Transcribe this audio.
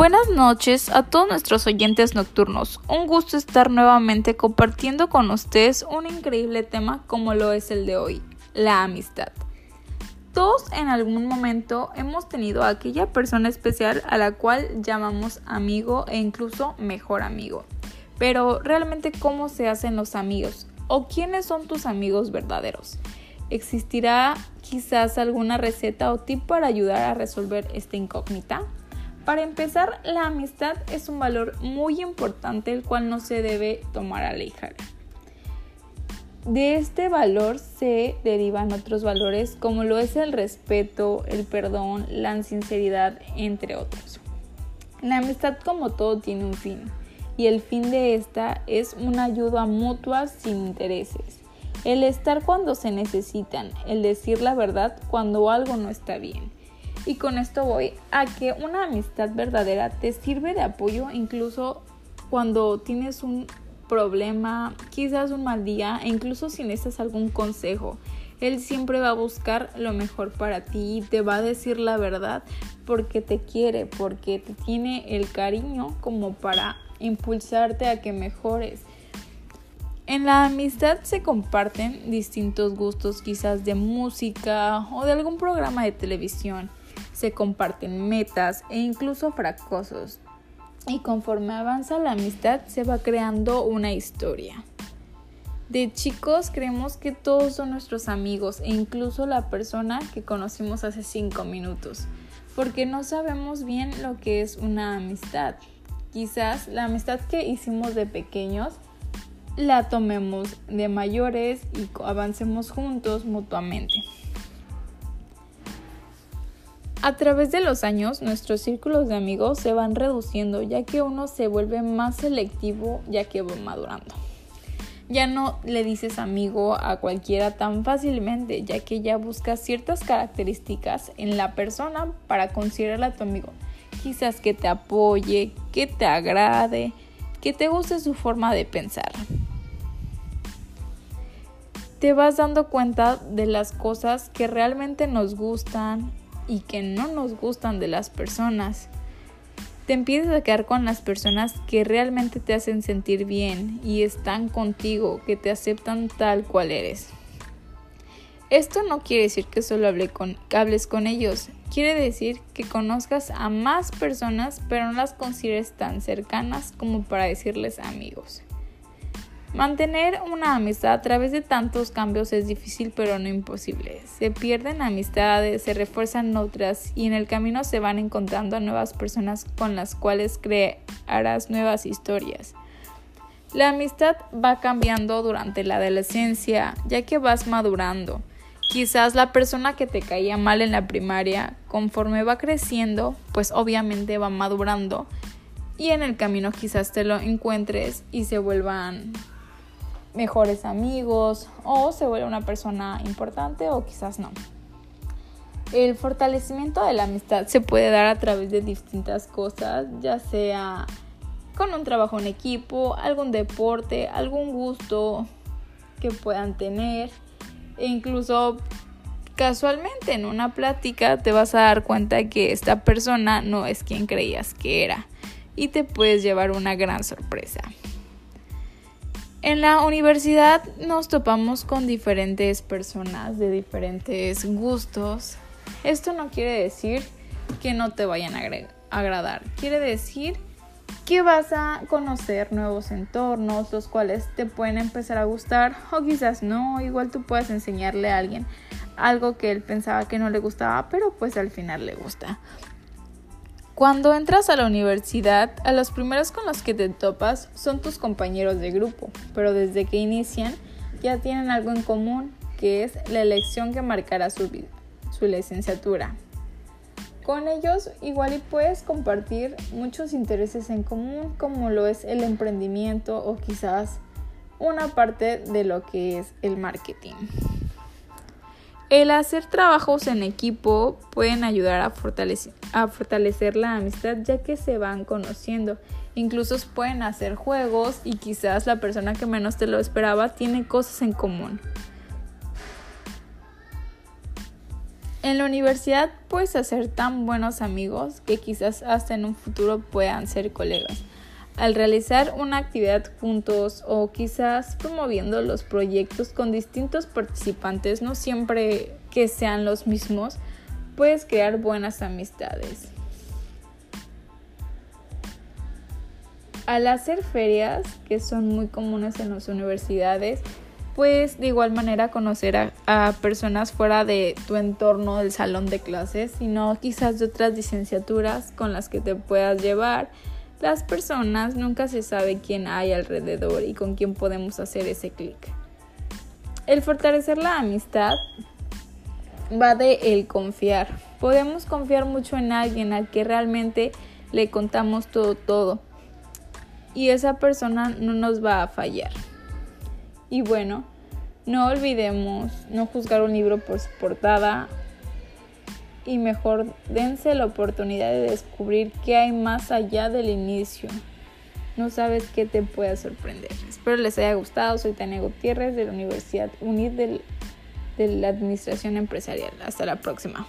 Buenas noches a todos nuestros oyentes nocturnos. Un gusto estar nuevamente compartiendo con ustedes un increíble tema como lo es el de hoy, la amistad. Todos en algún momento hemos tenido a aquella persona especial a la cual llamamos amigo e incluso mejor amigo. Pero realmente ¿cómo se hacen los amigos? ¿O quiénes son tus amigos verdaderos? ¿Existirá quizás alguna receta o tip para ayudar a resolver esta incógnita? Para empezar, la amistad es un valor muy importante el cual no se debe tomar a ligera. De este valor se derivan otros valores como lo es el respeto, el perdón, la sinceridad, entre otros. La amistad como todo tiene un fin y el fin de esta es una ayuda mutua sin intereses. El estar cuando se necesitan, el decir la verdad cuando algo no está bien y con esto voy a que una amistad verdadera te sirve de apoyo incluso cuando tienes un problema, quizás un mal día e incluso si necesitas algún consejo. Él siempre va a buscar lo mejor para ti y te va a decir la verdad porque te quiere, porque te tiene el cariño como para impulsarte a que mejores. En la amistad se comparten distintos gustos quizás de música o de algún programa de televisión se comparten metas e incluso fracasos. Y conforme avanza la amistad se va creando una historia. De chicos creemos que todos son nuestros amigos e incluso la persona que conocimos hace cinco minutos, porque no sabemos bien lo que es una amistad. Quizás la amistad que hicimos de pequeños la tomemos de mayores y avancemos juntos mutuamente. A través de los años, nuestros círculos de amigos se van reduciendo ya que uno se vuelve más selectivo ya que va madurando. Ya no le dices amigo a cualquiera tan fácilmente ya que ya buscas ciertas características en la persona para considerarla tu amigo. Quizás que te apoye, que te agrade, que te guste su forma de pensar. Te vas dando cuenta de las cosas que realmente nos gustan y que no nos gustan de las personas. Te empiezas a quedar con las personas que realmente te hacen sentir bien y están contigo, que te aceptan tal cual eres. Esto no quiere decir que solo hables con ellos, quiere decir que conozcas a más personas pero no las consideres tan cercanas como para decirles amigos. Mantener una amistad a través de tantos cambios es difícil pero no imposible. Se pierden amistades, se refuerzan otras y en el camino se van encontrando nuevas personas con las cuales crearás nuevas historias. La amistad va cambiando durante la adolescencia ya que vas madurando. Quizás la persona que te caía mal en la primaria, conforme va creciendo, pues obviamente va madurando y en el camino quizás te lo encuentres y se vuelvan mejores amigos o se vuelve una persona importante o quizás no. El fortalecimiento de la amistad se puede dar a través de distintas cosas, ya sea con un trabajo en equipo, algún deporte, algún gusto que puedan tener e incluso casualmente en una plática te vas a dar cuenta que esta persona no es quien creías que era y te puedes llevar una gran sorpresa. En la universidad nos topamos con diferentes personas de diferentes gustos. Esto no quiere decir que no te vayan a agradar. Quiere decir que vas a conocer nuevos entornos, los cuales te pueden empezar a gustar o quizás no. Igual tú puedes enseñarle a alguien algo que él pensaba que no le gustaba, pero pues al final le gusta. Cuando entras a la universidad, a los primeros con los que te topas son tus compañeros de grupo, pero desde que inician ya tienen algo en común, que es la elección que marcará su, su licenciatura. Con ellos igual y puedes compartir muchos intereses en común, como lo es el emprendimiento o quizás una parte de lo que es el marketing. El hacer trabajos en equipo pueden ayudar a fortalecer, la amistad ya que se van conociendo. Incluso pueden hacer juegos y quizás la persona que menos te lo esperaba tiene cosas en común. En la universidad puedes hacer tan buenos amigos que quizás hasta en un futuro puedan ser colegas. Al realizar una actividad juntos o quizás promoviendo los proyectos con distintos participantes, no siempre que sean los mismos, puedes crear buenas amistades. Al hacer ferias, que son muy comunes en las universidades, puedes de igual manera conocer a, personas fuera de tu entorno del salón de clases, sino quizás de otras licenciaturas con las que te puedas llevar. Las personas nunca se sabe quién hay alrededor y con quién podemos hacer ese clic. El fortalecer la amistad va de el confiar. Podemos confiar mucho en alguien al que realmente le contamos todo todo y esa persona no nos va a fallar. Y bueno, no olvidemos no juzgar un libro por su portada y mejor dense la oportunidad de descubrir qué hay más allá del inicio. No sabes qué te pueda sorprender. Espero les haya gustado. Soy Tania Gutiérrez de la Universidad UNID de la Administración Empresarial. Hasta la próxima.